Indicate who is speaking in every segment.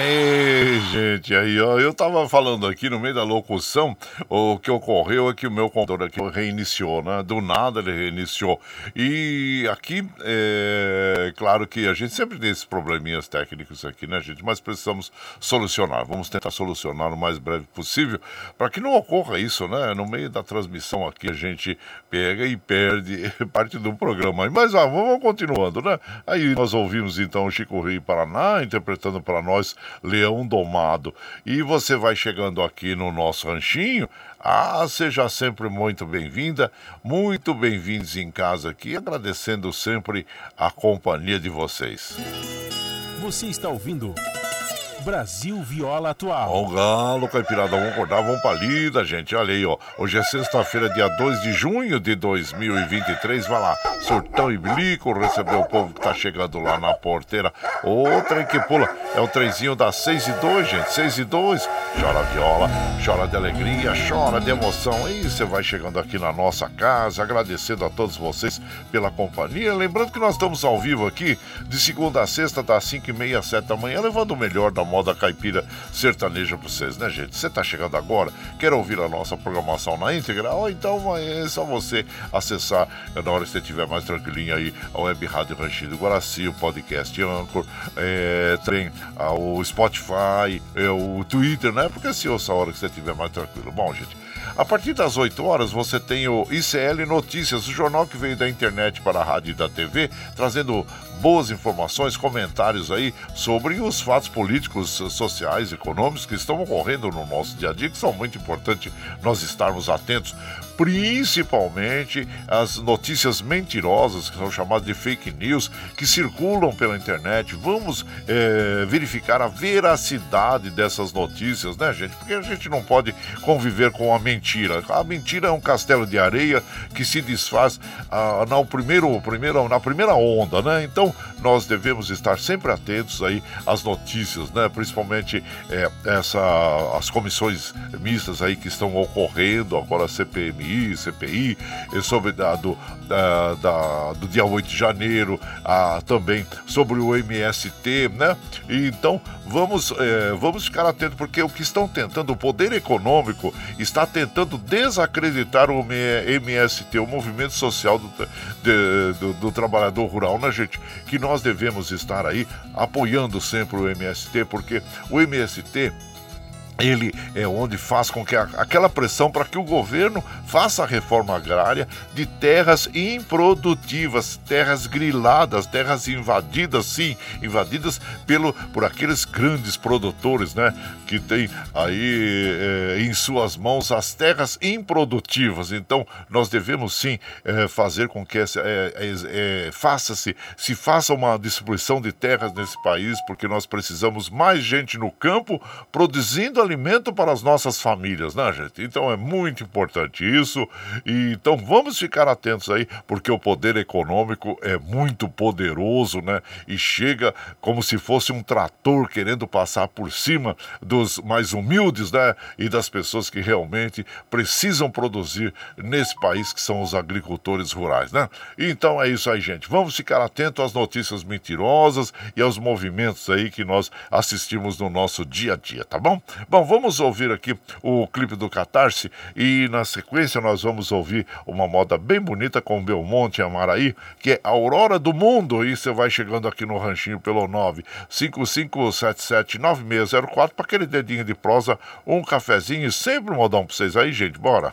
Speaker 1: Ei, gente, aí, ó, eu tava falando aqui no meio da locução, o que ocorreu é que o meu computador aqui reiniciou, né? Do nada ele reiniciou. E aqui, é claro que a gente sempre tem esses probleminhas técnicos aqui, né, gente? Mas precisamos solucionar. Vamos tentar solucionar o mais breve possível para que não ocorra isso, né? No meio da transmissão aqui a gente pega e perde parte do programa. Mas ah, vamos continuando, né? Aí nós ouvimos então o Chico Rio Paraná interpretando para nós Leão Domado. E você vai chegando aqui no nosso ranchinho. Ah, seja sempre muito bem-vinda, muito bem-vindos em casa aqui, agradecendo sempre a companhia de vocês.
Speaker 2: Você está ouvindo Brasil Viola Atual.
Speaker 1: Ó, galo, caipirada, vamos acordar, vamos pra lida, gente. Olha aí, ó. Hoje é sexta-feira, dia 2 de junho de 2023. Vai lá, surtão e bilico, receber o povo que tá chegando lá na porteira. Outra que pula. É o trenzinho das 6 e 2, gente. 6 e 2. Chora viola, chora de alegria, chora de emoção. E você vai chegando aqui na nossa casa, agradecendo a todos vocês pela companhia. Lembrando que nós estamos ao vivo aqui, de segunda a sexta, das 5 e meia às 7 da manhã, levando o melhor da moda caipira sertaneja pra vocês, né, gente? Você tá chegando agora, quer ouvir a nossa programação na íntegra? Ou então é só você acessar, na hora que você estiver mais tranquilinho aí, a Web Rádio Ranchinho do Guaraci, o podcast Anchor, é, tem ah, o Spotify, é, o Twitter, né? Porque se ouça a hora que você estiver mais tranquilo. Bom, gente, a partir das 8 horas você tem o ICL Notícias, o jornal que veio da internet para a rádio e da TV, trazendo boas informações, comentários aí sobre os fatos políticos, sociais, econômicos que estão ocorrendo no nosso dia a dia, que são muito importantes nós estarmos atentos, principalmente as notícias mentirosas, que são chamadas de fake news, que circulam pela internet. Vamos é, verificar a veracidade dessas notícias, né, gente? Porque a gente não pode conviver com a mentira. A mentira é um castelo de areia que se desfaz ah, na, primeiro, primeiro, na primeira onda, né? Então, nós devemos estar sempre atentos aí às notícias, né? Principalmente é, essa, as comissões mistas aí que estão ocorrendo, agora a CPMI, CPI, sobre da, do, da, da, do dia 8 de janeiro, a, também sobre o MST, né? E, então, vamos, é, vamos ficar atentos, porque o que estão tentando, o poder econômico está tentando desacreditar o MST, o movimento social do, de, do, do trabalhador rural, né, gente? Que nós devemos estar aí apoiando sempre o MST, porque o MST ele é onde faz com que a, aquela pressão para que o governo faça a reforma agrária de terras improdutivas, terras griladas, terras invadidas, sim, invadidas pelo, por aqueles grandes produtores, né, que tem aí é, em suas mãos as terras improdutivas. Então, nós devemos sim é, fazer com que essa, é, faça-se, se faça uma distribuição de terras nesse país, porque nós precisamos mais gente no campo produzindo alimento para as nossas famílias, né, gente? Então é muito importante isso. E então vamos ficar atentos aí, porque o poder econômico é muito poderoso, né? E chega como se fosse um trator querendo passar por cima dos mais humildes, né? E das pessoas que realmente precisam produzir nesse país, que são os agricultores rurais, né? Então é isso aí, gente. Vamos ficar atentos às notícias mentirosas e aos movimentos aí que nós assistimos no nosso dia a dia, tá bom? Bom, Bom, vamos ouvir aqui o clipe do Catarse e na sequência nós vamos ouvir uma moda bem bonita com Belmonte e Amaraí, que é Aurora do Mundo. E você vai chegando aqui no ranchinho pelo 955779604 para aquele dedinho de prosa, um cafezinho e sempre um modão para vocês aí, gente. Bora!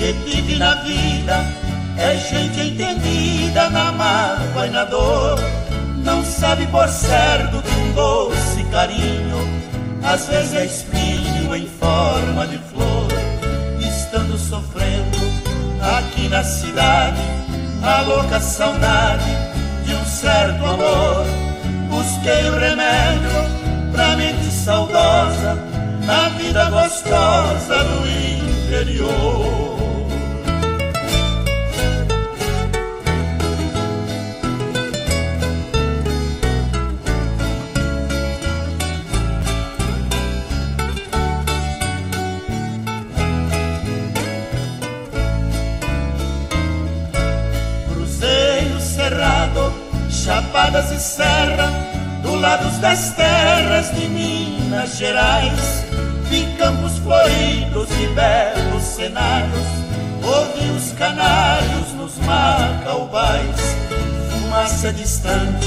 Speaker 3: Que tive na vida é gente entendida na mágoa e na dor. Não sabe por certo que um doce carinho às vezes é espinho em forma de flor. Estando sofrendo aqui na cidade a louca saudade de um certo amor. Busquei o remédio pra mente saudosa na vida gostosa do interior. Fumaça distante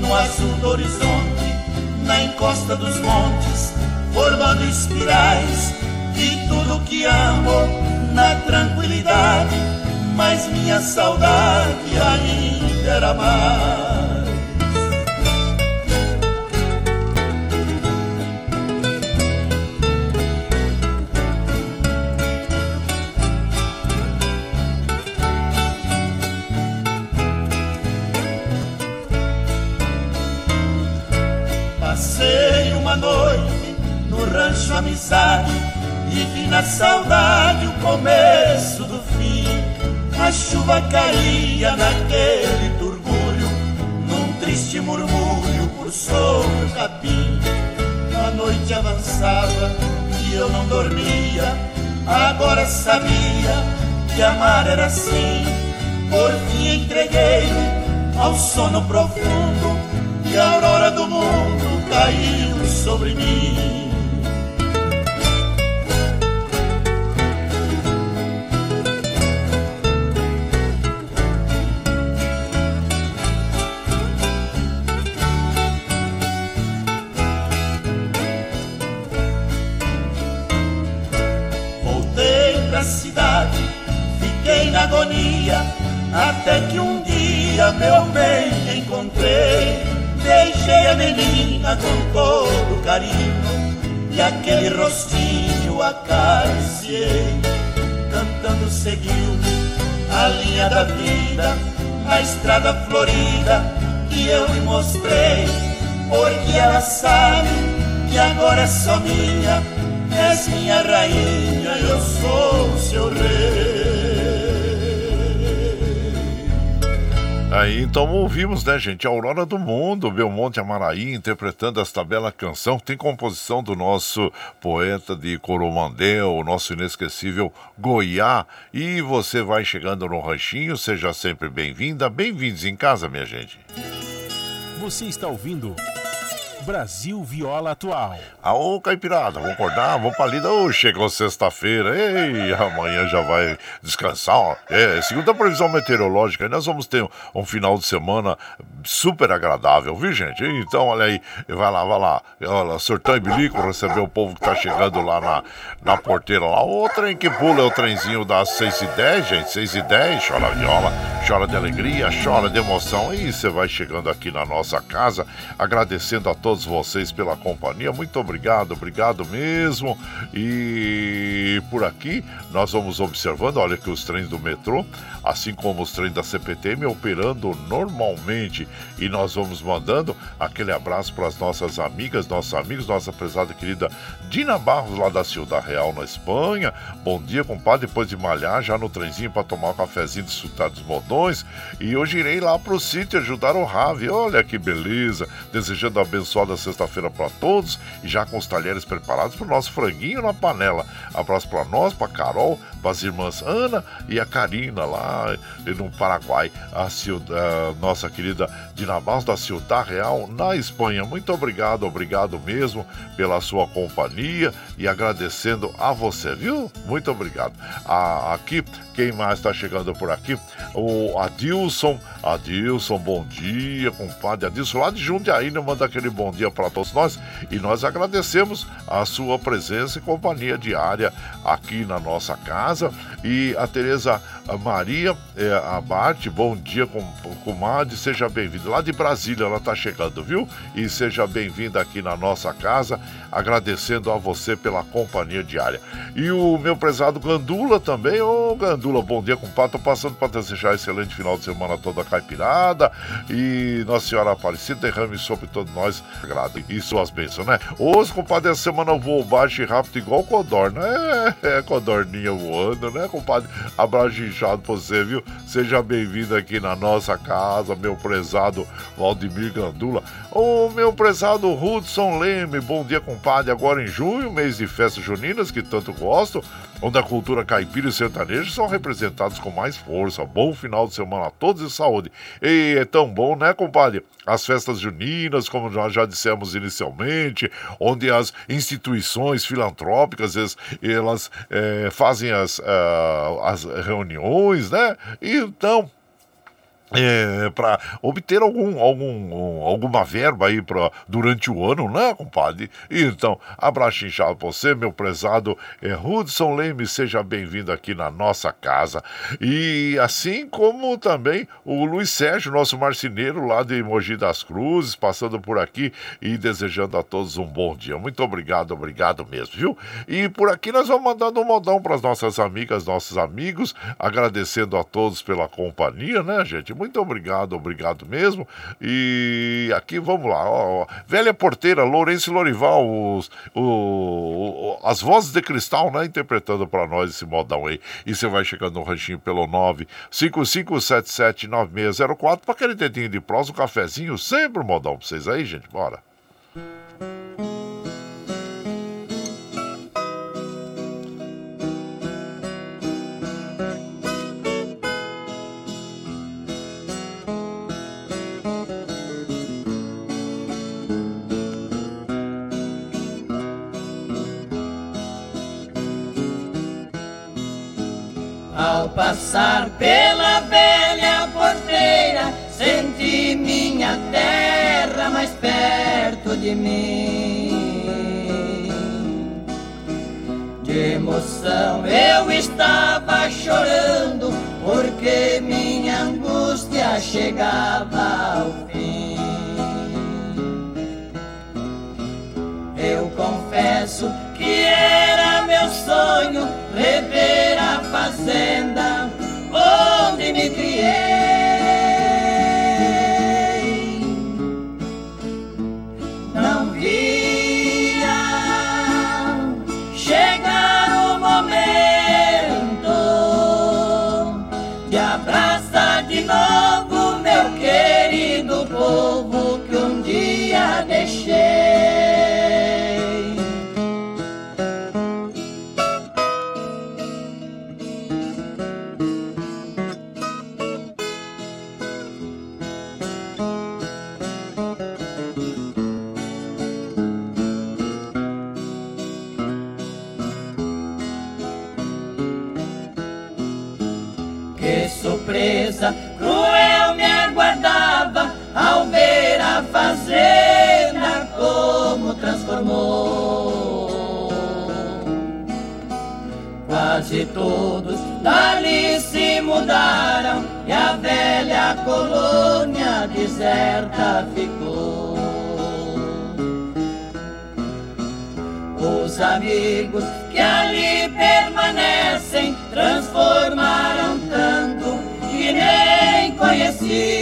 Speaker 3: no azul do horizonte, na encosta dos montes, formando espirais, vi tudo que amo na tranquilidade, mas minha saudade ainda era mais. Saudade o começo do fim. A chuva caía naquele turbulho, num triste murmúrio por sobre o capim. A noite avançava e eu não dormia, agora sabia que amar era assim. Por fim entreguei-me ao sono profundo e a aurora do mundo caiu sobre mim. Agonia, até que um dia, meu bem, encontrei. Deixei a menina com todo carinho e aquele rostinho acariciei. Cantando seguiu a linha da vida, a estrada florida que eu lhe mostrei. Porque ela sabe que agora é só minha, és minha rainha, eu sou seu rei.
Speaker 1: Aí então ouvimos, né, gente? Aurora do Mundo, Belmonte Amaraí, interpretando esta bela canção. Tem composição do nosso poeta de Coromandel, o nosso inesquecível Goiá. E você vai chegando no ranchinho, seja sempre bem-vinda. Bem-vindos em casa, minha gente.
Speaker 2: Você está ouvindo. Brasil Viola Atual.
Speaker 1: Aô, Caipirada, vamos acordar, vamos pra lida. Oh, chegou sexta-feira, ei, amanhã já vai descansar. Ó. É, segundo a previsão meteorológica, nós vamos ter um, um, final de semana super agradável, viu, gente? Então, olha aí, vai lá, vai lá. Olha, Surtão e Bilico receber o povo que tá chegando lá na, na porteira lá. O trem que pula é o trenzinho das 6 e 10, gente, 6 e 10, chora viola, chora de alegria, chora de emoção. E você vai chegando aqui na nossa casa, agradecendo a todos todos vocês pela companhia. Muito obrigado, obrigado mesmo. E por aqui nós vamos observando, olha que os trens do metrô, assim como os trens da CPTM operando normalmente. E nós vamos mandando aquele abraço para as nossas amigas, nossos amigos, nossa prezada querida Dina Barros lá da Ciudad Real na Espanha. Bom dia, compadre, depois de malhar já no trenzinho para tomar um cafezinho de desfrutar dos modões. E hoje irei lá para o sítio ajudar o Ravi. Olha que beleza, desejando abençoar abençoada sexta-feira para todos e já com os talheres preparados para o nosso franguinho na panela. Abraço para nós, para Carol, para as irmãs Ana e a Karina lá no Paraguai, a, a nossa querida Dinabals da Ciudad Real na Espanha. Muito obrigado, obrigado mesmo pela sua companhia e agradecendo a você, viu? Muito obrigado. A, aqui, quem mais está chegando por aqui? O Adilson. Adilson, bom dia, compadre. Adilson lá de Jundiaí, né? Manda aquele bom dia para todos nós e nós agradecemos a sua presença e companhia diária aqui na nossa casa. E a Tereza Maria é, Abate, bom dia, com, comadre, seja bem-vinda. Lá de Brasília ela está chegando, viu? E seja bem-vinda aqui na nossa casa, agradecendo a você pela companhia diária. E o meu prezado Gandula também, ô Gandula, bom dia, compadre. Tô passando para desejar excelente final de semana toda caipirada. E Nossa Senhora Aparecida derrame sobre todos nós agrado e suas bênçãos, né? Hoje, compadre, essa semana eu vou baixo e rápido igual codorna. É, é codorninha voando, né, compadre? Abraço inchado pra você, viu? Seja bem-vindo aqui na nossa casa, meu prezado Valdemir Gandula. O meu prezado Hudson Leme, bom dia, compadre. Agora em junho, mês de festas juninas que tanto gosto onde a cultura caipira e sertaneja são representados com mais força. Bom final de semana a todos e saúde. E é tão bom, né, compadre? As festas juninas, como nós já dissemos inicialmente, onde as instituições filantrópicas elas, elas é, fazem as, uh, as reuniões, né? Então é, para obter algum, algum, alguma verba aí pra, durante o ano, né, compadre? Então, abraço inchado pra você, meu prezado é, Hudson Leme, seja bem-vindo aqui na nossa casa. E assim como também o Luiz Sérgio, nosso marceneiro lá de Mogi das Cruzes, passando por aqui e desejando a todos um bom dia. Muito obrigado, obrigado mesmo, viu? E por aqui nós vamos mandando um modão para as nossas amigas, nossos amigos, agradecendo a todos pela companhia, né, gente? Muito obrigado, obrigado mesmo. E aqui vamos lá, ó, Velha Porteira, Lourenço Lorival, os, o, as vozes de cristal, né? Interpretando para nós esse modão aí. E você vai chegando no ranchinho pelo 955779604 para aquele dedinho de prosa, um cafezinho, sempre um modão para vocês aí, gente. Bora.
Speaker 4: Passar pela velha porteira, senti minha terra mais perto de mim. De emoção eu estava chorando, porque minha angústia chegava ao fim. Eu confesso que era meu sonho rever a fazenda onde me velha colônia deserta ficou. Os amigos que ali permanecem transformaram tanto que nem conheci.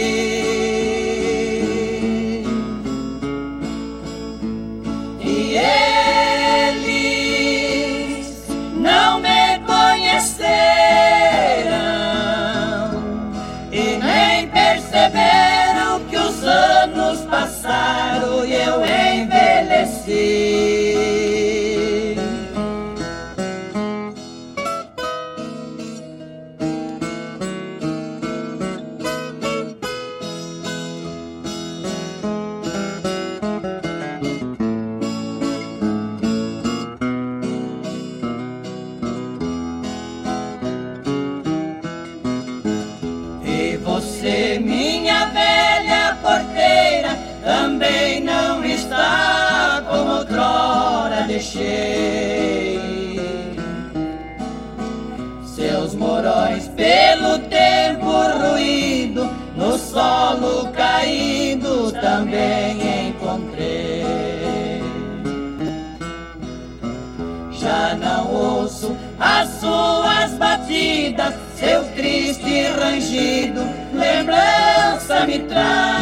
Speaker 4: Triste rangido, lembrança me traz.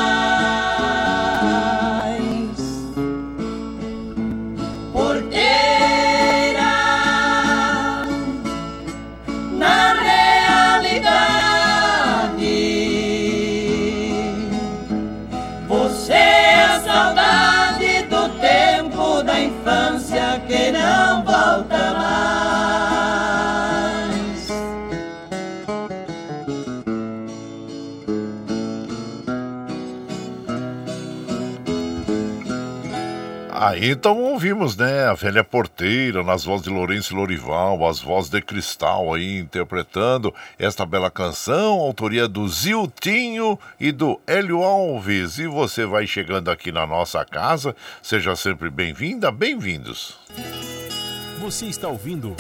Speaker 1: Então ouvimos, né, a velha porteira nas vozes de Lourenço Lorival, as vozes de Cristal aí interpretando esta bela canção, autoria do Ziltinho e do Hélio Alves. E você vai chegando aqui na nossa casa, seja sempre bem-vinda, bem-vindos.
Speaker 2: Você está ouvindo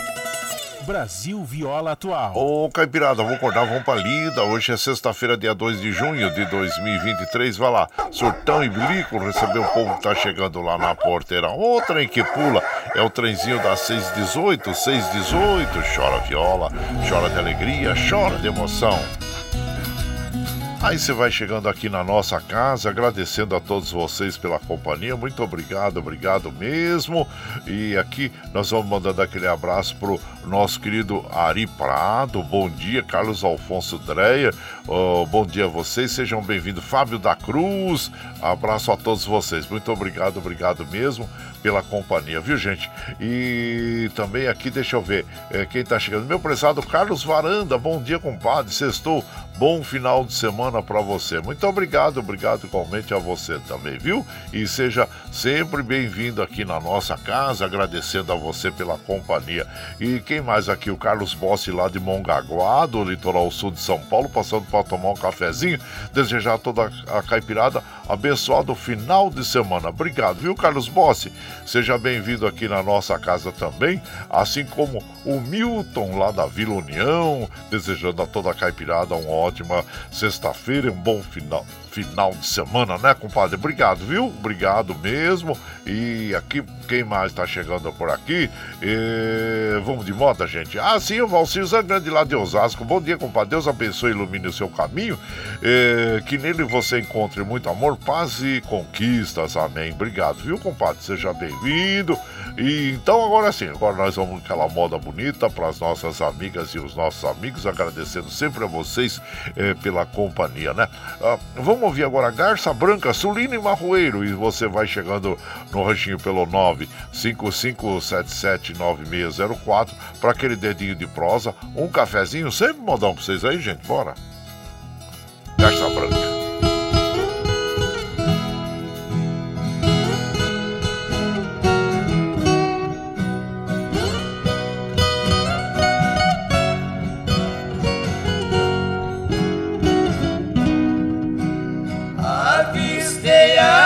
Speaker 2: Brasil Viola Atual.
Speaker 1: Ô, Caipirada, vamos acordar, vamos pra lida. Hoje é sexta-feira, dia 2 de junho de 2023. Vai lá, surtão e bilico, receber o povo que tá chegando lá na porteira. O trem que pula é o trenzinho das 618, 618. Chora viola, chora de alegria, chora de emoção. Aí você vai chegando aqui na nossa casa, agradecendo a todos vocês pela companhia. Muito obrigado, obrigado mesmo. E aqui nós vamos mandando aquele abraço pro nosso querido Ari Prado. Bom dia, Carlos Alfonso Dreyer. Oh, bom dia a vocês, sejam bem-vindos. Fábio da Cruz, abraço a todos vocês. Muito obrigado, obrigado mesmo pela companhia, viu, gente? E também aqui, deixa eu ver, é, quem tá chegando. Meu prezado Carlos Varanda, bom dia, compadre. Sextou, bom final de semana para você. Muito obrigado, obrigado igualmente a você também, viu? E seja sempre bem-vindo aqui na nossa casa, agradecendo a você pela companhia. E quem mais aqui? O Carlos Bossi lá de Mongaguá, do litoral sul de São Paulo, passando para tomar um cafezinho. Desejar a toda a caipirada abençoado final de semana. Obrigado, viu, Carlos Bossi? Seja bem-vindo aqui na nossa casa também, assim como o Milton lá da Vila União, desejando a toda a caipirada uma ótima sexta-feira e um bom final final de semana, né, compadre? Obrigado, viu? Obrigado mesmo. E aqui, quem mais tá chegando por aqui? E... Vamos de moda, gente. Ah, sim, o Valcir Zangrande lá de Osasco. Bom dia, compadre. Deus abençoe e ilumine o seu caminho. E... Que nele você encontre muito amor, paz e conquistas. Amém. Obrigado, viu, compadre? Seja bem-vindo. E então agora sim, agora nós vamos aquela moda bonita para as nossas amigas e os nossos amigos, agradecendo sempre a vocês eh, pela companhia, né? Ah, vamos ouvir agora Garça Branca, Sulino e Marroeiro, e você vai chegando no ranchinho pelo 955779604 para aquele dedinho de prosa, um cafezinho, sempre modão para vocês aí, gente, bora. Garça Branca.
Speaker 4: Garça branca sumiu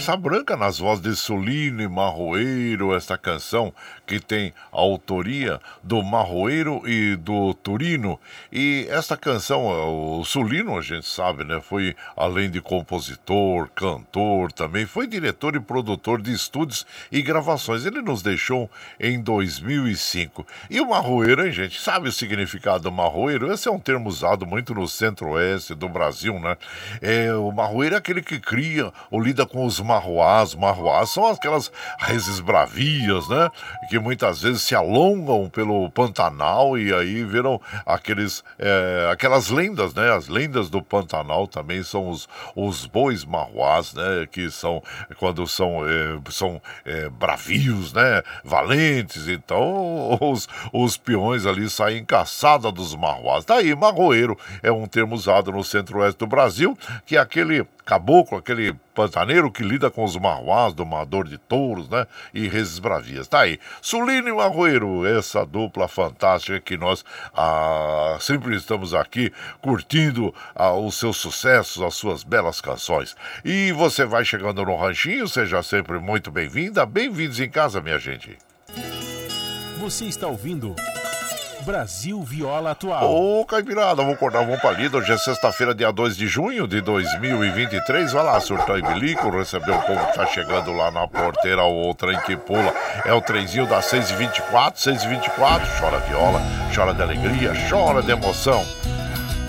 Speaker 1: gente, Garça Nas vozes de Sulino e Marroeiro, esta canção que tem a autoria do Marroeiro e do Turino. E esta canção, o Sulino, a gente sabe, né, foi além de compositor, cantor, também foi diretor e produtor de estúdios e gravações. Ele nos deixou em 2005. E o Marroeiro, hein, gente, sabe o significado do Marroeiro? Esse é um termo usado muito no centro-oeste do Brasil, né? É, o Marroeiro é aquele que cria ou lida com os marroás. Marroás são aquelas raízes bravias, né? Que muitas vezes se alongam pelo Pantanal e aí viram aqueles, é, aquelas lendas, né? As lendas do Pantanal também são os, os bois marroás, né? Que são quando são, é, são é, bravios, né? Valentes. Então os, os peões ali saem caçada dos marroás. Daí, marroeiro é um termo usado no centro-oeste do Brasil, que é aquele caboclo, aquele pantaneiro que lida com os marroás, domador de touros, né? E reses bravias. Tá aí. Sulino e Marroeiro, essa dupla fantástica que nós ah, sempre estamos aqui curtindo ah, os seus sucessos, as suas belas canções. E você vai chegando no ranchinho, seja sempre muito bem-vinda. Bem-vindos em casa, minha gente.
Speaker 2: Você está ouvindo. Brasil Viola Atual.
Speaker 1: Ô, Caipirada, vamos acordar, vamos palida. Hoje é sexta-feira, dia 2 de junho de 2023. Vai lá, surtão e bilico, receber o povo que tá chegando lá na porteira, o trem que pula. É o trenzinho das 6h24, 6h24. Chora viola, chora de alegria, chora de emoção.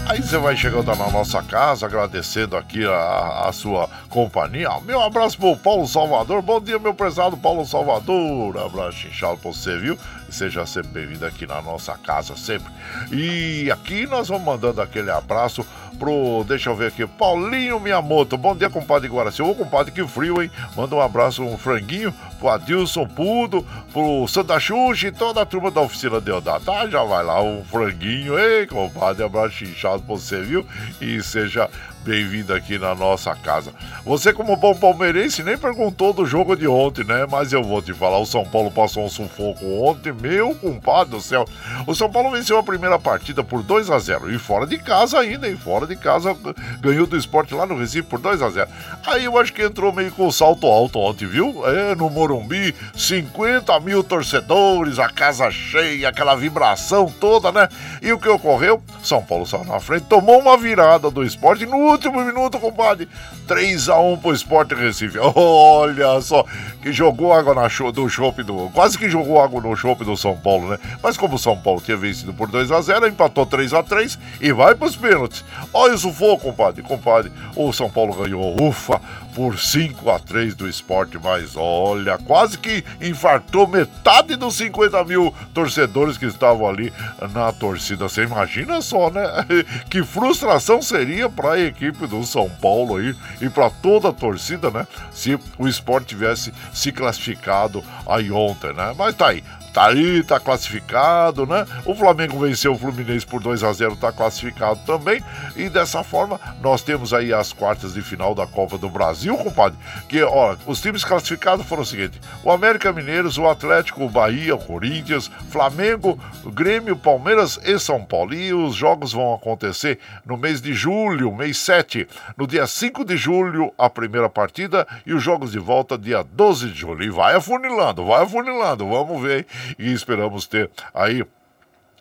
Speaker 1: Aí você vai chegando na nossa casa, agradecendo aqui a, a sua companhia. Meu abraço pro Paulo Salvador. Bom dia, meu prezado Paulo Salvador. Abraço inchado pra você, viu? Seja sempre bem-vindo aqui na nossa casa, sempre. E aqui nós vamos mandando aquele abraço pro. Deixa eu ver aqui. Paulinho Miyamoto. Bom dia, compadre Guaraci. Ô, compadre, que frio, hein? Manda um abraço, um franguinho pro Adilson Pudo, pro Santa Xuxa e toda a turma da oficina de Odá. Tá? Já vai lá, um franguinho. Ei, compadre, abraço inchado pra você, viu? E seja bem-vindo aqui na nossa casa. Você, como bom palmeirense, nem perguntou do jogo de ontem, né? Mas eu vou te falar: o São Paulo passou um sufoco ontem, meu compadre do céu. O São Paulo venceu a primeira partida por 2 a 0 e fora de casa ainda, e fora de casa ganhou do esporte lá no Recife por 2 a 0 Aí eu acho que entrou meio com salto alto ontem, viu? É, no Morumbi, 50 mil torcedores, a casa cheia, aquela vibração toda, né? E o que ocorreu? São Paulo saiu na frente, tomou uma virada do esporte no último minuto, compadre. 3x1 pro Esporte Recife. Olha só, que jogou água na show, do chope do. Quase que jogou água no chope do São Paulo, né? Mas como o São Paulo tinha vencido por 2x0, empatou 3x3 e vai pros pênaltis. Olha o sufoco, compadre. Compadre, o São Paulo ganhou, ufa, por 5 a 3 do esporte, mas olha, quase que infartou metade dos 50 mil torcedores que estavam ali na torcida. Você imagina só, né? Que frustração seria para a equipe do São Paulo aí e para toda a torcida, né? Se o esporte tivesse se classificado aí ontem, né? Mas tá aí, tá aí, tá classificado, né? O Flamengo venceu o Fluminense por 2 a 0 tá classificado também. E dessa forma, nós temos aí as quartas de final da Copa do Brasil, compadre. Que, ó, os times classificados foram o seguinte: o América Mineiros, o Atlético, o Bahia, o Corinthians, Flamengo, Grêmio, Palmeiras e São Paulo. E os jogos vão acontecer no mês de julho, mês 7. No dia 5 de julho, a primeira partida, e os jogos de volta dia 12 de julho. E vai afunilando, vai afunilando, vamos ver, hein? E esperamos ter aí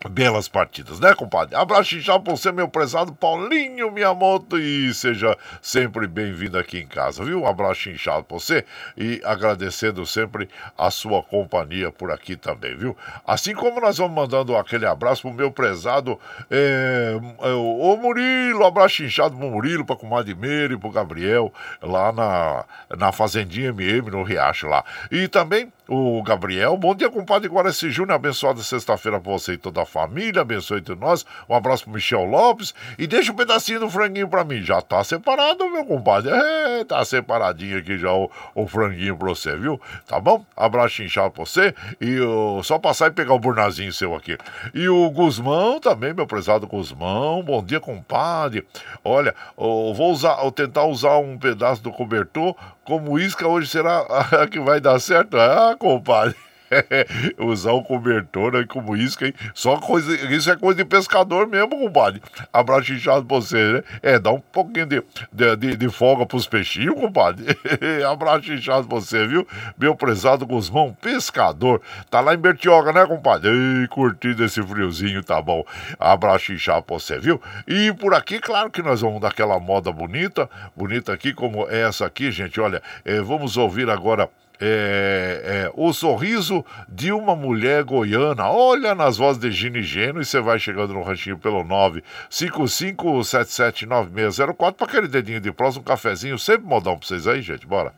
Speaker 1: belas partidas, né, compadre? Abraço inchado pra você, meu prezado Paulinho Miyamoto, e seja sempre bem-vindo aqui em casa, viu? Um abraço inchado pra você e agradecendo sempre a sua companhia por aqui também, viu? Assim como nós vamos mandando aquele abraço pro meu prezado é, é, o Murilo, abraço inchado pro Murilo, pra comadre Meire, pro Gabriel, lá na, na Fazendinha MM, no Riacho lá. E também o Gabriel. Bom dia, compadre Guaraci Júnior. Abençoada sexta-feira pra você e toda a família. Abençoe entre nós. Um abraço pro Michel Lopes. E deixa um pedacinho do franguinho pra mim. Já tá separado, meu compadre. É, tá separadinho aqui já o, o franguinho pra você, viu? Tá bom? Abraço inchado pra você. E uh, só passar e pegar o burnazinho seu aqui. E o Guzmão também, meu prezado Guzmão. Bom dia, compadre. Olha, eu vou usar, eu tentar usar um pedaço do cobertor como isca hoje será que vai dar certo? Ah, compadre. Usar o cobertor aí como isca, hein? Só coisa, isso é coisa de pescador mesmo, compadre. Abraço inchado pra você, né? É, dá um pouquinho de, de, de, de folga pros peixinhos, compadre. Abraço inchado pra você, viu? Meu prezado Guzmão, pescador. Tá lá em Bertioga, né, compadre? Ei, curtindo esse friozinho, tá bom. Abraço inchado pra você, viu? E por aqui, claro que nós vamos dar aquela moda bonita, bonita aqui, como essa aqui, gente. Olha, é, vamos ouvir agora é, é, o sorriso de uma mulher goiana. Olha nas vozes de Gini Geno e você vai chegando no ranchinho pelo 955779604 para aquele dedinho de próximo, um cafezinho, sempre modão para vocês aí, gente. Bora.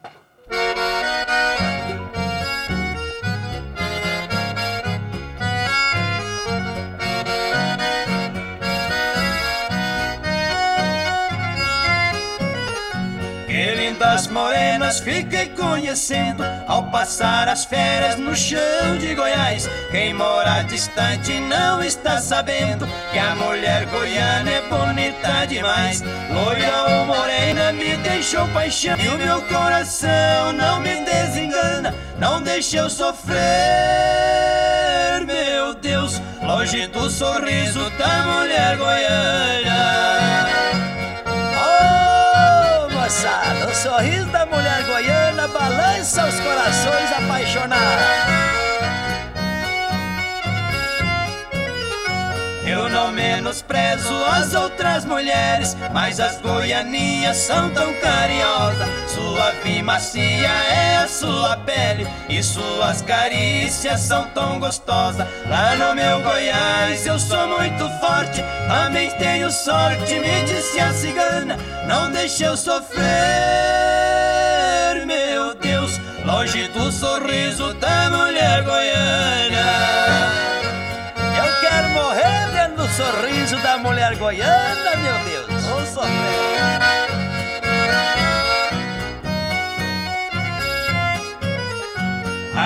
Speaker 4: Das morenas fiquei conhecendo ao passar as férias no chão de Goiás. Quem mora distante não está sabendo que a mulher goiana é bonita demais. Loira ou morena me deixou paixão e o meu coração não me desengana, não deixa eu sofrer, meu Deus, longe do sorriso da mulher goiana
Speaker 5: o sorriso da mulher goiana balança os corações apaixonados.
Speaker 4: Eu não menosprezo as outras mulheres, mas as goianinhas são tão carinhosas. Sua e macia é a sua pele e suas carícias são tão gostosas. Lá no meu Goiás eu sou muito forte, também tenho sorte, me disse a cigana. Não deixe eu sofrer, meu Deus, longe do sorriso da mulher goiana
Speaker 5: sorriso da mulher goiana, meu Deus. Ô sofrer.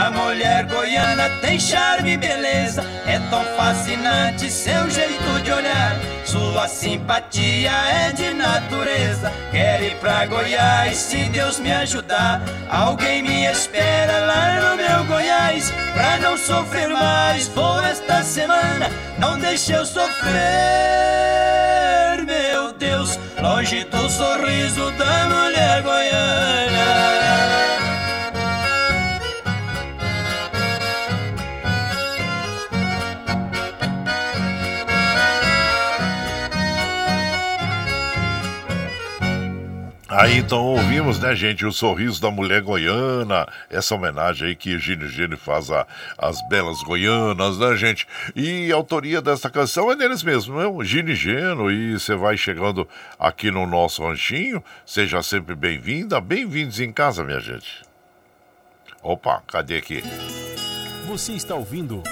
Speaker 4: A mulher goiana tem charme e beleza, é tão fascinante seu jeito de olhar. Sua simpatia é de natureza. Quero ir pra Goiás, se Deus me ajudar. Alguém me espera lá no meu Goiás, pra não sofrer mais. Vou esta semana, não deixe eu sofrer, meu Deus, longe do sorriso da mulher goiana.
Speaker 1: Aí então ouvimos, né, gente, o sorriso da mulher goiana, essa homenagem aí que Gino Gino faz às belas goianas, né, gente? E a autoria dessa canção é deles mesmos, né? Gino Gino, e você vai chegando aqui no nosso ranchinho, seja sempre bem-vinda, bem-vindos em casa, minha gente. Opa, cadê aqui?
Speaker 2: Você está ouvindo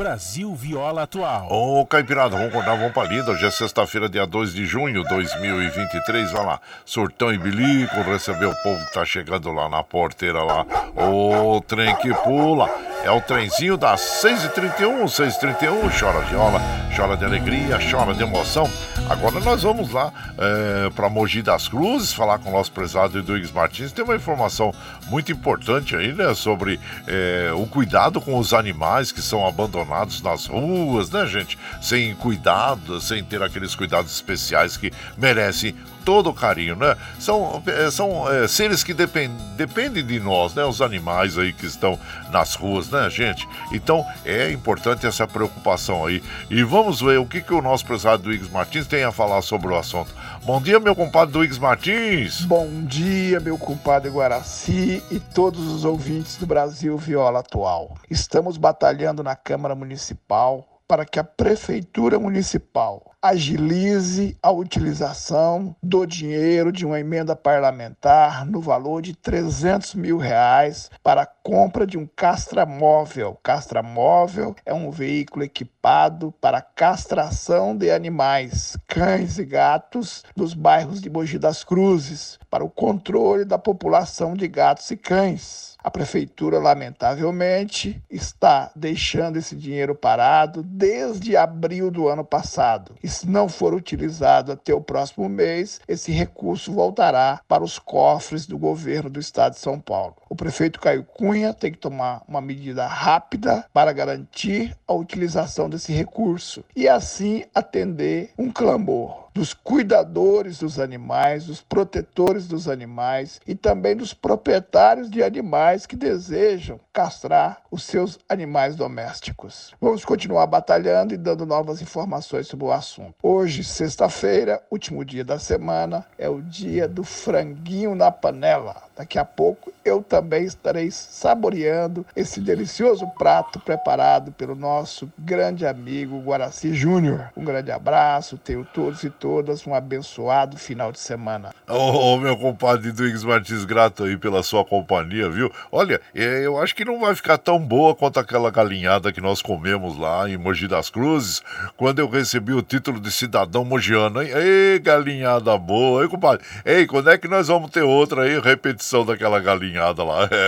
Speaker 2: Brasil Viola Atual.
Speaker 1: Ô, Caipirada, vamos acordar, vamos pra lida. Hoje é sexta-feira, dia 2 de junho de 2023. Vai lá, Surtão e Bilico, receber o povo que tá chegando lá na porteira lá. Ô, trem que pula. É o trenzinho das 6h31, 6h31. Chora viola, chora de alegria, chora de emoção. Agora nós vamos lá é, para Mogi das Cruzes, falar com o nosso prezado Eduígues Martins. Tem uma informação muito importante aí, né, sobre é, o cuidado com os animais que são abandonados nas ruas, né, gente? Sem cuidado, sem ter aqueles cuidados especiais que merecem todo o carinho, né? São, é, são é, seres que depend, dependem de nós, né? Os animais aí que estão nas ruas, né, gente? Então é importante essa preocupação aí. E vamos ver o que, que o nosso prezado Duígues Martins tem a falar sobre o assunto. Bom dia, meu compadre Duígues Martins.
Speaker 6: Bom dia, meu compadre Guaraci e todos os ouvintes do Brasil Viola Atual. Estamos batalhando na Câmara Municipal para que a Prefeitura Municipal agilize a utilização do dinheiro de uma emenda parlamentar no valor de 300 mil reais para a compra de um castramóvel. Castramóvel é um veículo equipado para castração de animais, cães e gatos nos bairros de Mogi das Cruzes, para o controle da população de gatos e cães. A prefeitura, lamentavelmente, está deixando esse dinheiro parado desde abril do ano passado. E se não for utilizado até o próximo mês, esse recurso voltará para os cofres do governo do estado de São Paulo. O prefeito Caio Cunha tem que tomar uma medida rápida para garantir a utilização desse recurso e assim atender um clamor dos cuidadores dos animais, dos protetores dos animais e também dos proprietários de animais que desejam castrar os seus animais domésticos. Vamos continuar batalhando e dando novas informações sobre o assunto. Hoje, sexta-feira, último dia da semana, é o dia do franguinho na panela. Daqui a pouco eu também estarei saboreando esse delicioso prato preparado pelo nosso grande amigo Guaraci Júnior. Um grande abraço, tenho todos e todas um abençoado final de semana.
Speaker 1: Ô, oh, meu compadre Duígues Martins, grato aí pela sua companhia, viu? Olha, é, eu acho que não vai ficar tão boa quanto aquela galinhada que nós comemos lá em Mogi das Cruzes, quando eu recebi o título de cidadão mogiano, hein? Ei, galinhada boa, hein, compadre? Ei, quando é que nós vamos ter outra aí, repetição? Daquela galinhada lá.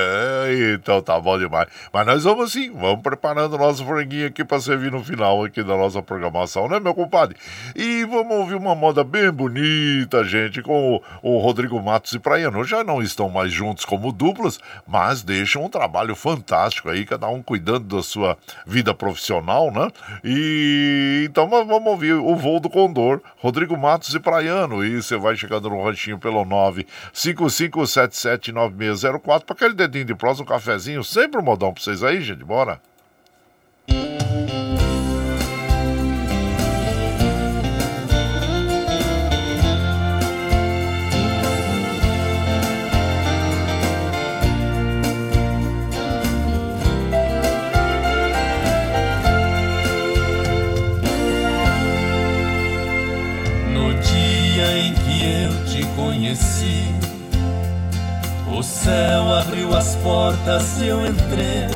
Speaker 1: É, então tá bom demais. Mas nós vamos sim, vamos preparando o nosso franguinho aqui para servir no final aqui da nossa programação, né, meu compadre? E vamos ouvir uma moda bem bonita, gente, com o, o Rodrigo Matos e Praiano. Já não estão mais juntos como duplas, mas deixam um trabalho fantástico aí, cada um cuidando da sua vida profissional, né? E então vamos ouvir o voo do Condor, Rodrigo Matos e Praiano. E você vai chegando no ranchinho pelo 95577 99604 para aquele dedinho de prosa, um cafezinho, sempre um modão para vocês aí, gente. Bora!
Speaker 7: No dia em que eu te conheci o céu abriu as portas e eu entrei.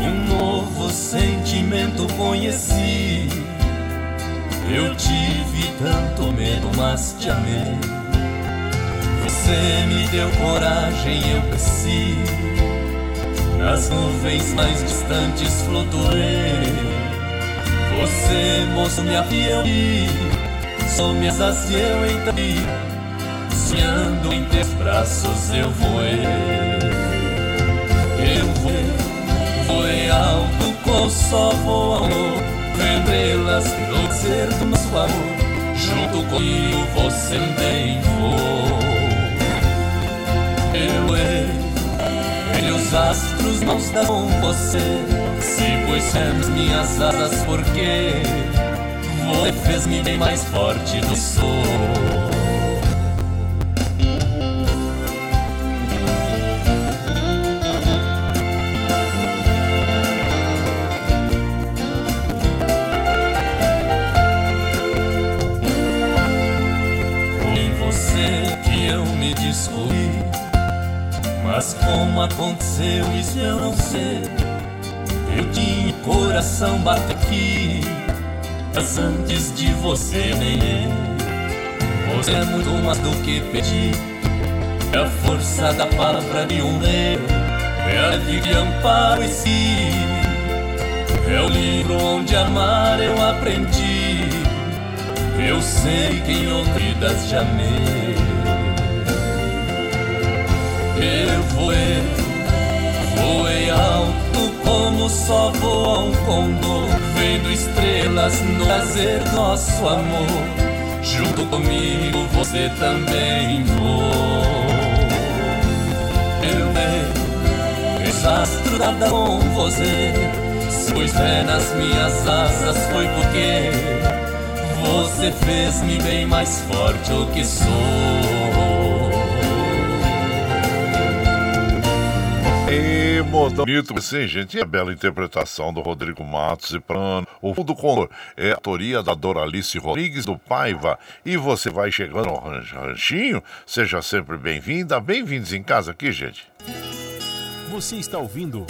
Speaker 7: Um novo sentimento conheci. Eu tive tanto medo, mas te amei. Você me deu coragem, eu cresci. Nas nuvens mais distantes flutuei. Você, moço, me aviou e me asas e eu entrei sonhando em teus braços eu voei. Eu voei, voei alto com o sol voador, estrelas no ser do nosso amor. Junto comigo você também voou. Eu voei, e os astros não estão com você. Se puxamos minhas asas, porque você fez-me bem mais forte do sol. Mas como aconteceu isso eu não sei. Eu tinha coração bate aqui, mas antes de você nem eu. Você é muito mais do que pedir. É a força da palavra de um rei, é a de amparo e si. É o livro onde amar eu aprendi. Eu sei que em outras já amei. Eu voei, voei alto como só voa um condor, vendo estrelas no prazer nosso amor. Junto comigo você também voou. Eu vejo desastro nada com você. Se pus fé nas minhas asas foi porque você fez-me bem mais forte o que sou.
Speaker 1: E modão bonito, sim, gente. E a bela interpretação do Rodrigo Matos e Prano. O Fundo Condor é a autoria da Doralice Rodrigues do Paiva. E você vai chegando ao ranchinho. Seja sempre bem-vinda. Bem-vindos em casa aqui, gente.
Speaker 2: Você está ouvindo.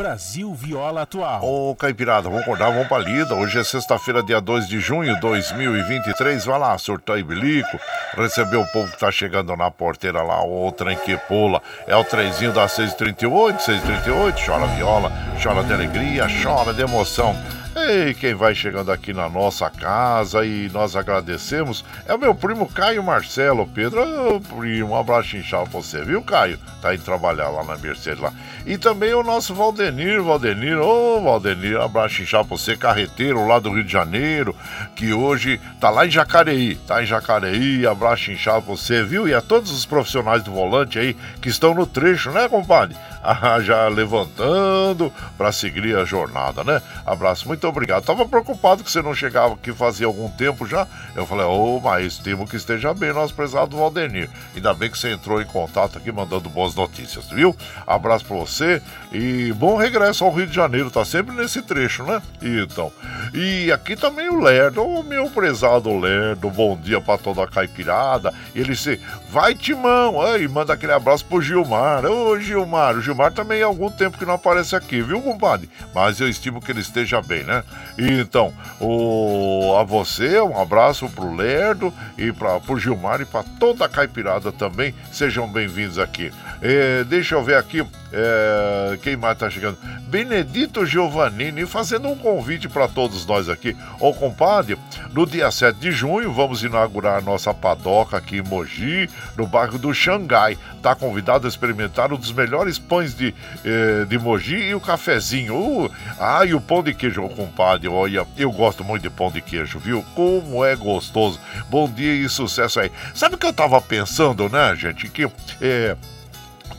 Speaker 2: Brasil Viola Atual.
Speaker 1: Ô, Caipirada, vamos acordar, vamos pra lida. Hoje é sexta-feira, dia 2 de junho de 2023. Vai lá, surtar e bilico. Receber o povo que tá chegando na porteira lá, o trem que pula. É o trenzinho da 638, 638. Chora viola, chora de alegria, chora de emoção. Ei, quem vai chegando aqui na nossa casa e nós agradecemos é o meu primo Caio Marcelo, Pedro. Ô, primo, um abraço inchado pra você, viu, Caio? Tá indo trabalhar lá na Mercedes lá. E também o nosso Valdenir, Valdenir, ô Valdenir, um abraço inchado pra você, carreteiro lá do Rio de Janeiro, que hoje tá lá em Jacareí, tá em Jacareí, abraço inchado pra você, viu? E a todos os profissionais do volante aí que estão no trecho, né, compadre? Ah, já levantando para seguir a jornada, né? Abraço, muito obrigado. Tava preocupado que você não chegava aqui fazia algum tempo já. Eu falei, ô, oh, mas temo que esteja bem, nosso prezado Valdenir. Ainda bem que você entrou em contato aqui mandando boas notícias, viu? Abraço para você e bom regresso ao Rio de Janeiro. Tá sempre nesse trecho, né? Então. E aqui também o Lerdo, o meu prezado Lerdo, bom dia para toda a caipirada. Ele se vai, Timão, aí manda aquele abraço pro Gilmar. Ô, Gilmar, o Gilmar também há algum tempo que não aparece aqui, viu, compadre? Mas eu estimo que ele esteja bem, né? Então, o, a você, um abraço pro Lerdo e para pro Gilmar e para toda a caipirada também. Sejam bem-vindos aqui. É, deixa eu ver aqui é, quem mais tá chegando. Benedito Giovannini fazendo um convite para todos nós aqui. Ô, compadre, no dia 7 de junho vamos inaugurar nossa padoca aqui em Mogi, no bairro do Xangai. Tá convidado a experimentar um dos melhores pães de, eh, de Mogi e o cafezinho. Uh, ah, e o pão de queijo, compadre. Olha, eu gosto muito de pão de queijo, viu? Como é gostoso. Bom dia e sucesso aí. Sabe o que eu tava pensando, né, gente? Que eh,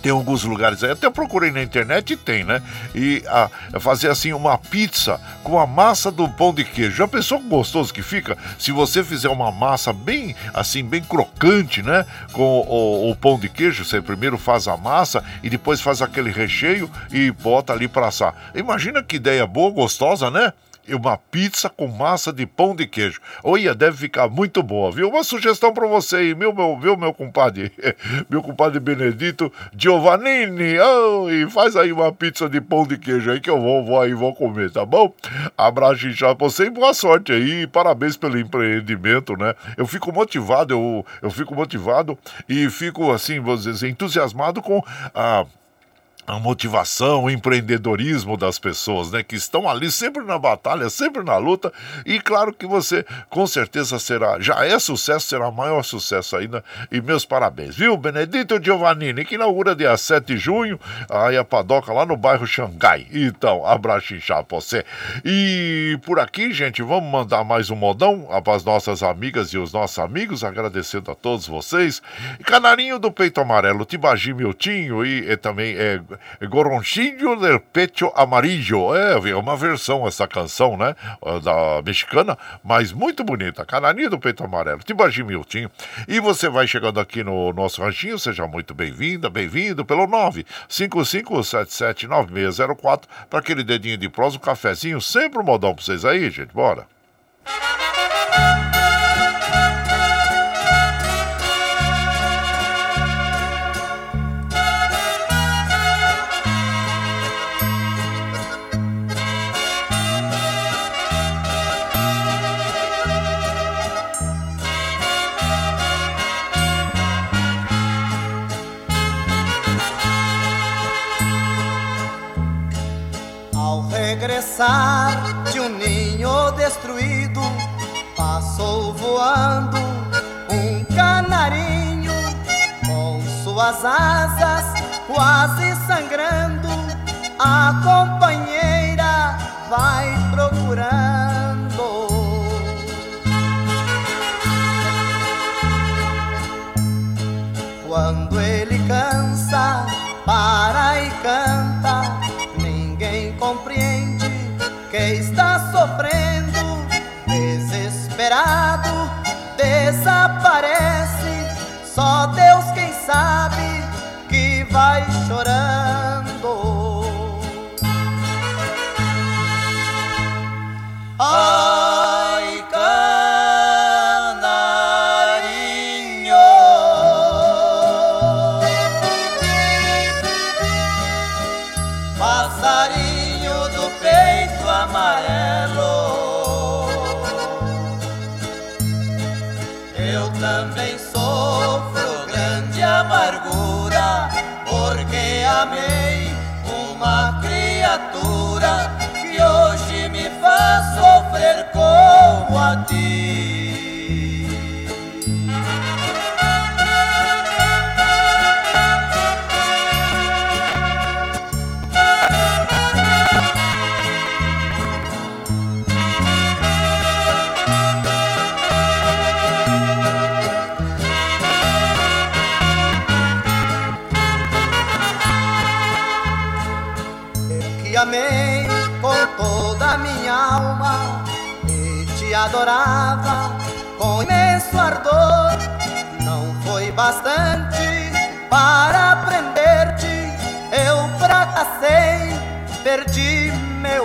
Speaker 1: tem alguns lugares aí, até procurei na internet e tem, né? E a, fazer assim uma pizza com a massa do pão de queijo. Já pensou que gostoso que fica? Se você fizer uma massa bem assim, bem crocante, né? Com o, o pão de queijo, você primeiro faz a massa e depois faz aquele recheio e bota ali para assar. Imagina que ideia boa, gostosa, né? E uma pizza com massa de pão de queijo. Olha, deve ficar muito boa, viu? Uma sugestão para você aí, meu, meu, viu, meu compadre? meu compadre Benedito Giovannini. Oh, e faz aí uma pizza de pão de queijo aí que eu vou, vou aí, vou comer, tá bom? Abraço inchado pra você e boa sorte aí. Parabéns pelo empreendimento, né? Eu fico motivado, eu, eu fico motivado e fico, assim, vou dizer, entusiasmado com a a motivação, o empreendedorismo das pessoas, né, que estão ali sempre na batalha, sempre na luta, e claro que você com certeza será, já é sucesso, será maior sucesso ainda, e meus parabéns, viu? Benedito Giovannini, que inaugura dia 7 de junho, aí a padoca lá no bairro Xangai. Então, abraço inchado pra você. E por aqui, gente, vamos mandar mais um modão para as nossas amigas e os nossos amigos, agradecendo a todos vocês. Canarinho do Peito Amarelo, Tibagi Miltinho e, e também é Goronchillo del Pecho Amarillo. É, é uma versão essa canção, né? Da mexicana, mas muito bonita. Canarinho do Peito Amarelo, Tibagi Miltinho. E você vai chegando aqui no nosso ranchinho, seja muito bem-vinda, bem-vindo pelo 955779604 para aquele dedinho de prosa, um cafezinho, sempre um modão pra vocês aí, gente. Bora!
Speaker 8: De um ninho destruído, passou voando um canarinho com suas asas quase sangrando. A companheira vai procurando. Chorando. Como a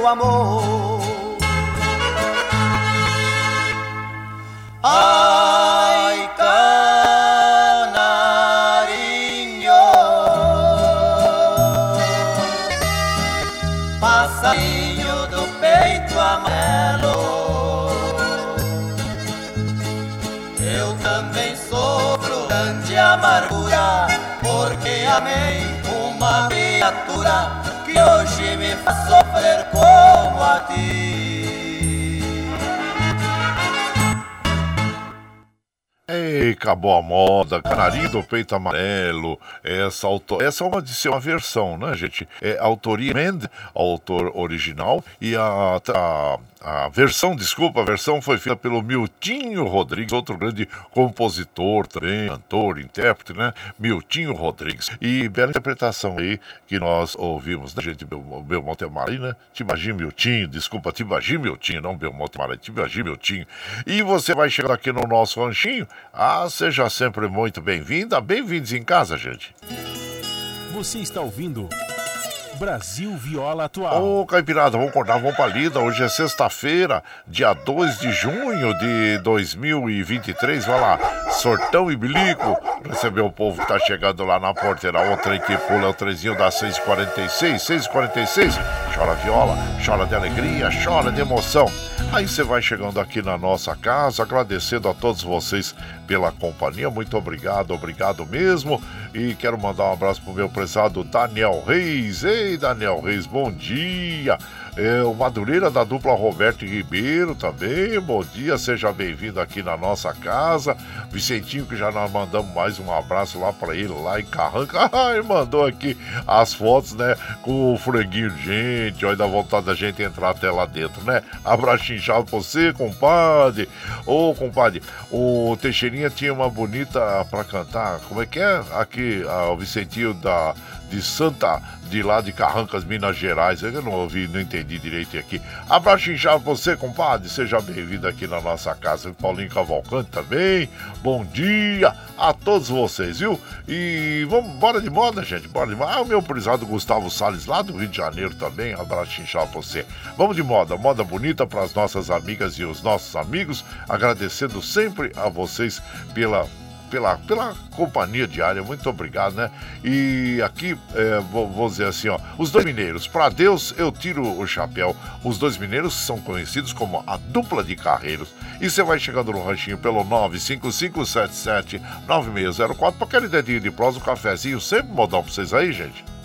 Speaker 8: amor.
Speaker 1: Ei, acabou a moda, canarinho do peito amarelo. Essa, auto... Essa é uma de ser uma versão, né, gente? É autoria Mend, autor original, e a, a, a, versão, desculpa, a versão foi feita pelo Miltinho Rodrigues, outro grande compositor também, cantor, intérprete, né? Miltinho Rodrigues. E bela interpretação aí que nós ouvimos, né, gente? Belmonte Amarino, né? Tibagi Miltinho, desculpa, Tibagi Miltinho, não Belmonte Amarino, Tibagi Miltinho. E você vai chegando aqui no nosso ranchinho. Ah, seja sempre muito bem-vinda. Bem-vindos em casa, gente.
Speaker 2: Você está ouvindo Brasil Viola Atual.
Speaker 1: Ô, Caipirada, vamos acordar, vamos pra lida. Hoje é sexta-feira, dia 2 de junho de 2023. Vai lá, sortão e bilico. Receber o povo que tá chegando lá na porteira. O trem que pula é o trezinho da 646. 646. Chora viola, chora de alegria, chora de emoção. Aí você vai chegando aqui na nossa casa, agradecendo a todos vocês pela companhia. Muito obrigado, obrigado mesmo. E quero mandar um abraço pro meu prezado Daniel Reis. Ei, Daniel Reis, bom dia. É, o Madureira da dupla Roberto Ribeiro também. Bom dia, seja bem-vindo aqui na nossa casa. Vicentinho, que já nós mandamos mais um abraço lá para ele, lá em Carranca. Ai, mandou aqui as fotos, né? Com o franguinho. Gente, olha, dá vontade da gente entrar até lá dentro, né? Abraço inchado pra você, compadre. Ô, compadre, o Teixeirinha tinha uma bonita para cantar. Como é que é? Aqui, o Vicentinho da de Santa, de lá de Carrancas, Minas Gerais. Eu não ouvi, não entendi direito aqui. Abraço inchado você, compadre. Seja bem-vindo aqui na nossa casa. Paulinho Cavalcante também. Bom dia a todos vocês, viu? E vamos, bora de moda, gente. Bora de moda. Ah, o meu prezado Gustavo Salles, lá do Rio de Janeiro também. Abraço inchado você. Vamos de moda, moda bonita para as nossas amigas e os nossos amigos. Agradecendo sempre a vocês pela pela, pela companhia diária, muito obrigado, né? E aqui, é, vou, vou, dizer assim, ó, os dois mineiros, para Deus eu tiro o chapéu. Os dois mineiros são conhecidos como a dupla de carreiros. E você vai chegando no ranchinho pelo 955779604 para aquele dedinho de prosa, um cafezinho, sempre modão pra vocês aí, gente.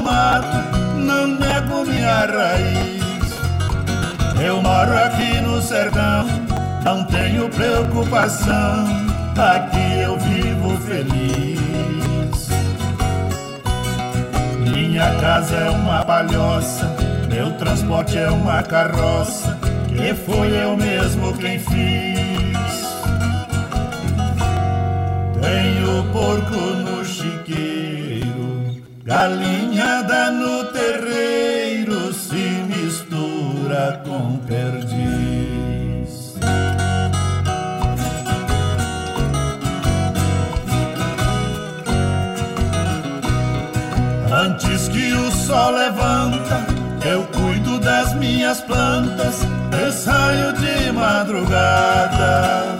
Speaker 3: Mato, não nego minha raiz. Eu moro aqui no sertão, não tenho preocupação, aqui eu vivo feliz. Minha casa é uma palhoça, meu transporte é uma carroça, que foi eu mesmo quem fiz. Tenho porco no galinhada no terreiro, se mistura com perdiz. Antes que o sol levanta, eu cuido das minhas plantas, eu saio de madrugada.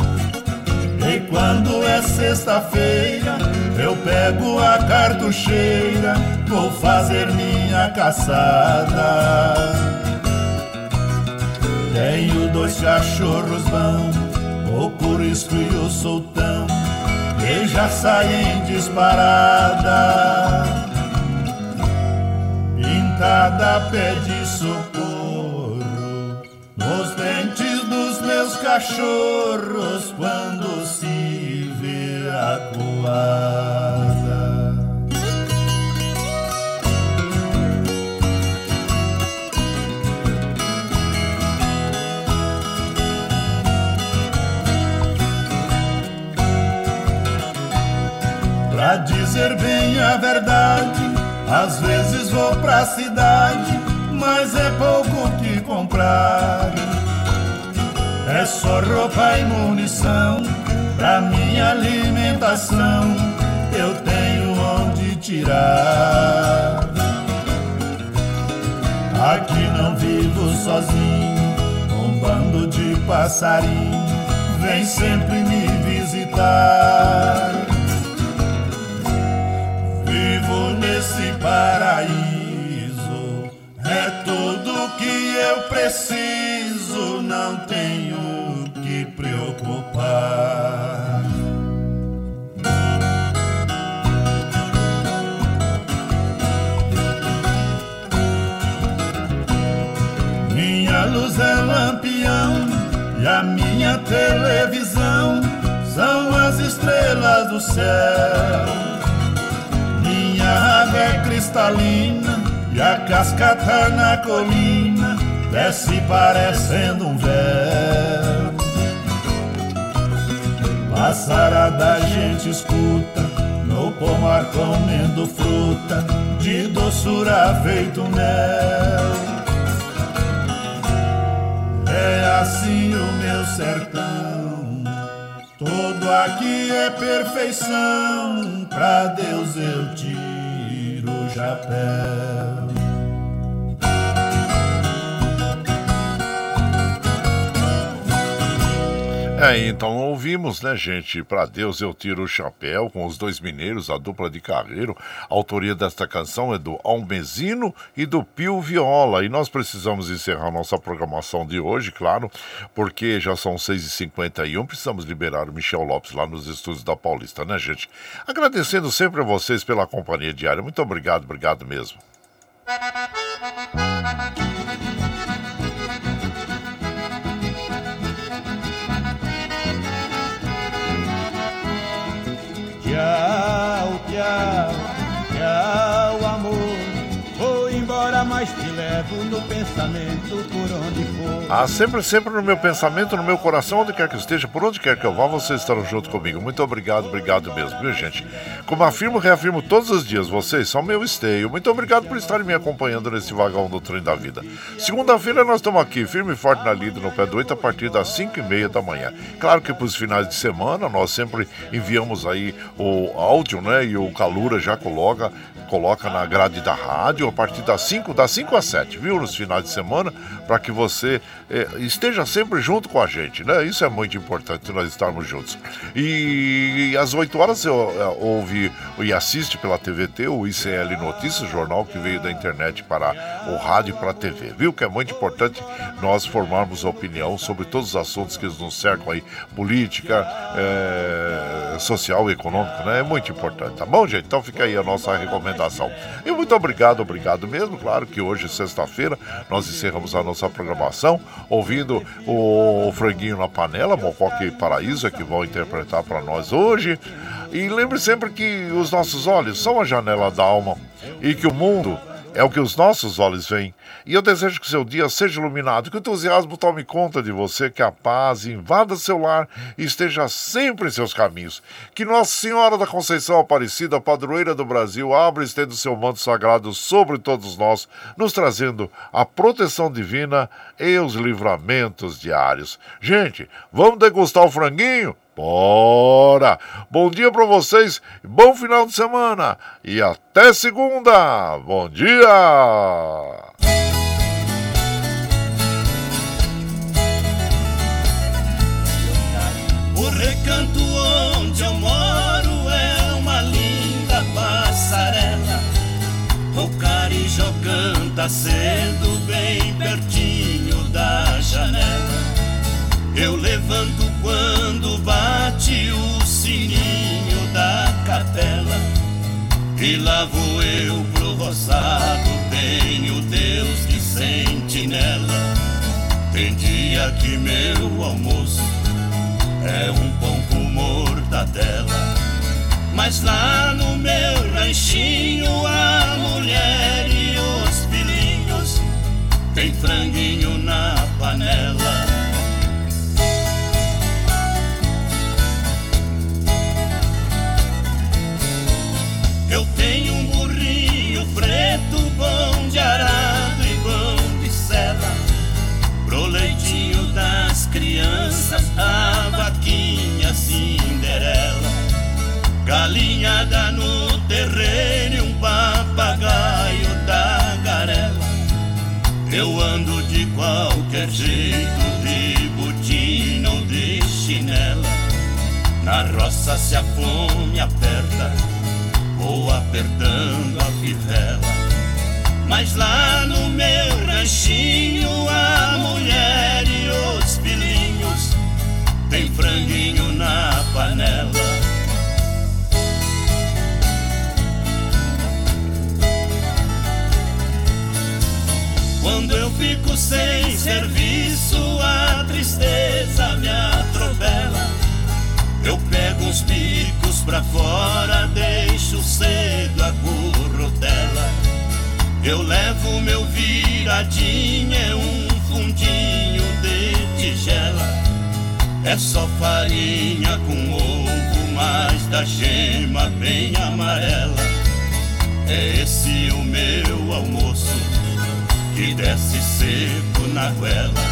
Speaker 3: E quando é sexta-feira, eu pego a cartucheira, vou fazer minha caçada. Tenho dois cachorros bons, o curisco e o sultão, que já saem disparada. Pintada pede socorro nos dentes dos meus cachorros quando. Pra dizer bem a verdade, às vezes vou pra cidade, mas é pouco que comprar. É só roupa e munição pra minha alimentação. Eu tenho onde tirar. Aqui não vivo sozinho, um bando de passarinho vem sempre me visitar. Vivo nesse paraíso, é tudo que eu preciso, televisão são as estrelas do céu. Minha água é cristalina e a cascata na colina desce parecendo um véu. Passarada a gente escuta no pomar comendo fruta de doçura feito mel. É assim o meu sertão. Tudo aqui é perfeição. Pra Deus eu tiro o chapéu.
Speaker 1: É, então ouvimos, né, gente? Pra Deus eu tiro o chapéu com os dois mineiros, a dupla de carreiro. A autoria desta canção é do Almezino e do Pio Viola. E nós precisamos encerrar nossa programação de hoje, claro, porque já são 6h51. Precisamos liberar o Michel Lopes lá nos estúdios da Paulista, né, gente? Agradecendo sempre a vocês pela companhia diária. Muito obrigado, obrigado mesmo.
Speaker 9: Pensamento por onde for.
Speaker 1: Ah, sempre, sempre no meu pensamento, no meu coração, onde quer que esteja, por onde quer que eu vá, vocês estarão junto comigo. Muito obrigado, obrigado mesmo, viu, gente? Como afirmo, reafirmo todos os dias, vocês são meu esteio. Muito obrigado por estarem me acompanhando nesse vagão do trem da vida. Segunda-feira nós estamos aqui, firme e forte na lida, no pé do 8, a partir das 5 e meia da manhã. Claro que para os finais de semana, nós sempre enviamos aí o áudio, né? E o Calura já coloca, coloca na grade da rádio a partir das 5, das 5 às 7, viu? Nos finais de semana, para que você eh, esteja sempre junto com a gente, né? Isso é muito importante, nós estarmos juntos. E às 8 horas eu, eu ouve e assiste pela TVT o ICL Notícias, jornal que veio da internet para o rádio e para a TV, viu? Que é muito importante nós formarmos opinião sobre todos os assuntos que nos cercam aí, política, eh, social e econômico, né? É muito importante, tá bom, gente? Então fica aí a nossa recomendação. E muito obrigado, obrigado mesmo. Claro que hoje, sexta-feira, nós encerramos a nossa programação ouvindo o Franguinho na Panela, Mocoque Paraíso, é que vão interpretar para nós hoje. E lembre sempre que os nossos olhos são a janela da alma e que o mundo é o que os nossos olhos veem. E eu desejo que seu dia seja iluminado, que o entusiasmo tome conta de você, que a paz invada seu lar e esteja sempre em seus caminhos. Que Nossa Senhora da Conceição Aparecida, padroeira do Brasil, abra e estenda seu manto sagrado sobre todos nós, nos trazendo a proteção divina e os livramentos diários. Gente, vamos degustar o franguinho? Bora! Bom dia para vocês, bom final de semana e até segunda! Bom dia!
Speaker 3: O recanto onde eu moro é uma linda passarela. O carijó canta cedo bem pertinho da janela. Eu levanto quando bate o sininho da capela. E lá vou eu pro roçado, tenho Deus de sentinela. Tem dia que meu almoço é um pão com mortadela. Mas lá no meu ranchinho a mulher e os filhinhos tem franguinho na panela. Crianças, a vaquinha Cinderela. Galinhada no terreno e um papagaio da garela. Eu ando de qualquer jeito, de botina ou de chinela. Na roça se a fome aperta vou apertando a fivela. Mas lá no pra fora, deixo cedo a currutela. Eu levo meu viradinho, é um fundinho de tigela. É só farinha com ovo, mas da gema bem amarela. É esse o meu almoço, que desce seco na goela.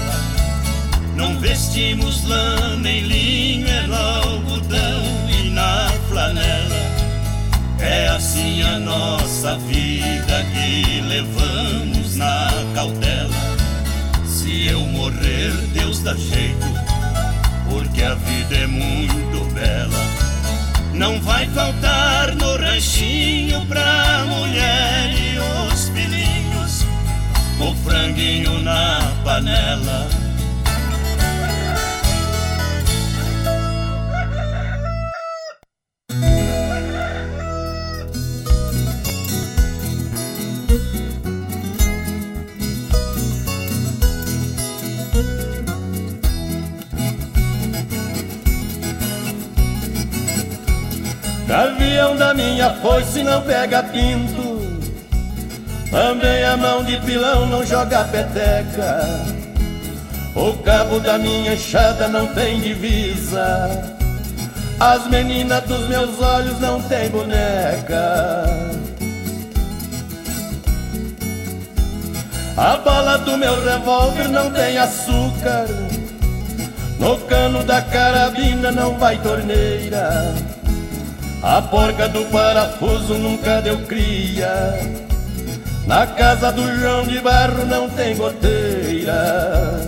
Speaker 3: Não vestimos lã nem linho, é algodão e na flanela. É assim a nossa vida que levamos na cautela. Se eu morrer, Deus dá jeito, porque a vida é muito bela. Não vai faltar no ranchinho pra mulher e os filhinhos, o franguinho na panela.
Speaker 10: Minha foice não pega pinto. Também a mão de pilão não joga peteca. O cabo da minha enxada não tem divisa. As meninas dos meus olhos não tem boneca. A bala do meu revólver não tem açúcar. No cano da carabina não vai torneira a porca do parafuso nunca deu cria. Na casa do João de Barro não tem goteira.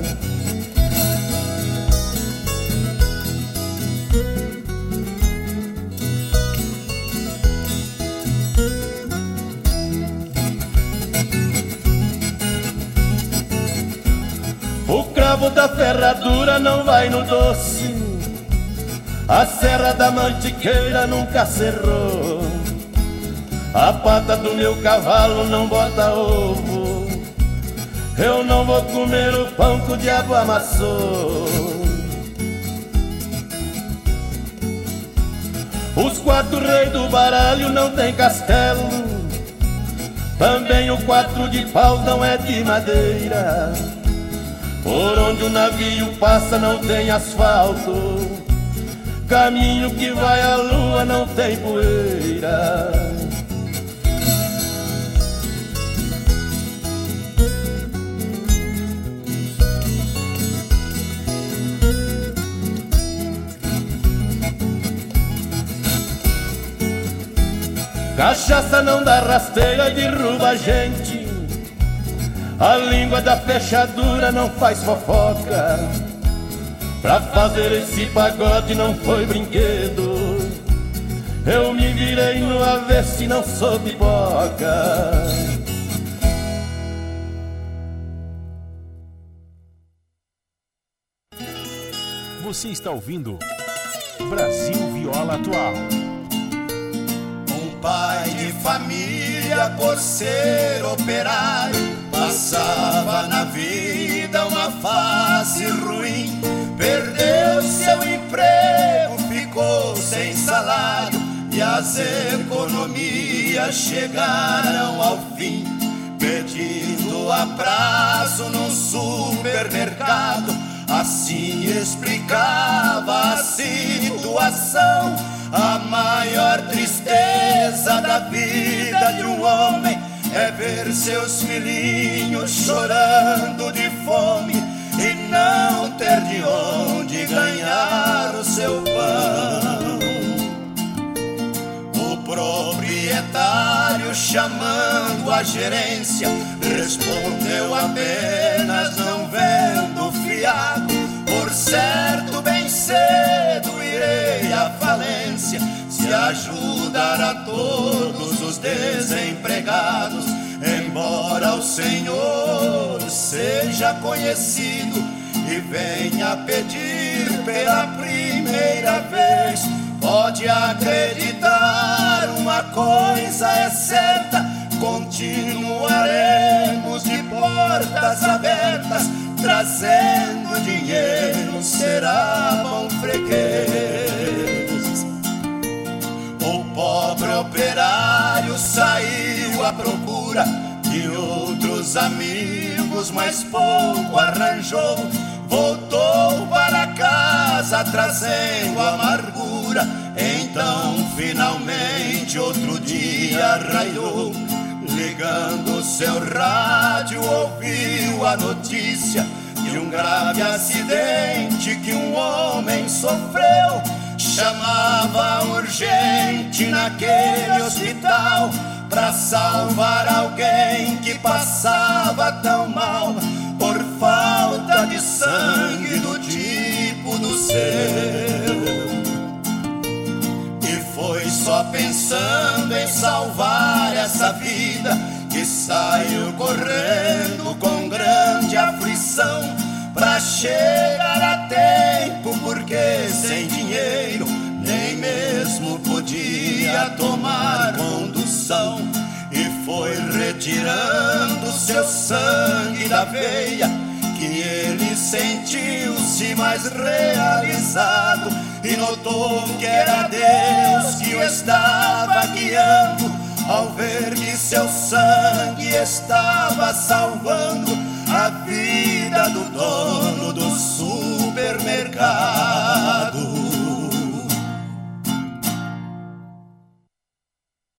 Speaker 10: O cravo da ferradura não vai no doce. A serra da mantiqueira nunca cerrou. A pata do meu cavalo não bota ovo. Eu não vou comer o pão que o diabo amassou. Os quatro reis do baralho não tem castelo. Também o quatro de pau não é de madeira. Por onde o navio passa não tem asfalto. Caminho que vai à lua não tem poeira. Cachaça não dá rasteira, derruba a gente. A língua da fechadura não faz fofoca. Pra fazer esse pagode não foi brinquedo. Eu me virei no avesso e não sou pipoca.
Speaker 2: Você está ouvindo Brasil Viola Atual.
Speaker 3: Um pai de família, por ser operário, passava na vida uma fase ruim. Perdeu seu emprego, ficou sem salário e as economias chegaram ao fim. Pedindo a prazo num supermercado, assim explicava a situação. A maior tristeza da vida de um homem é ver seus filhinhos chorando de fome não ter de onde ganhar o seu pão. O proprietário, chamando a gerência, respondeu apenas: Não vendo fiado, por certo, bem cedo irei à falência. Se ajudar a todos os desempregados, embora o Senhor seja conhecido venha pedir pela primeira vez. Pode acreditar, uma coisa é certa: continuaremos de portas abertas, trazendo dinheiro, será bom freguês. O pobre operário saiu à procura de outros amigos, mas pouco arranjou. Voltou para casa trazendo amargura. Então, finalmente, outro dia raiou. Ligando seu rádio, ouviu a notícia de um grave acidente que um homem sofreu. Chamava urgente naquele hospital para salvar alguém que passava tão mal de sangue do tipo do seu. E foi só pensando em salvar essa vida que saiu correndo com grande aflição pra chegar a tempo, porque sem dinheiro nem mesmo podia tomar condução. E foi retirando seu sangue da veia ele sentiu-se mais realizado e notou que era Deus que o estava guiando ao ver que seu sangue estava salvando a vida do dono do supermercado.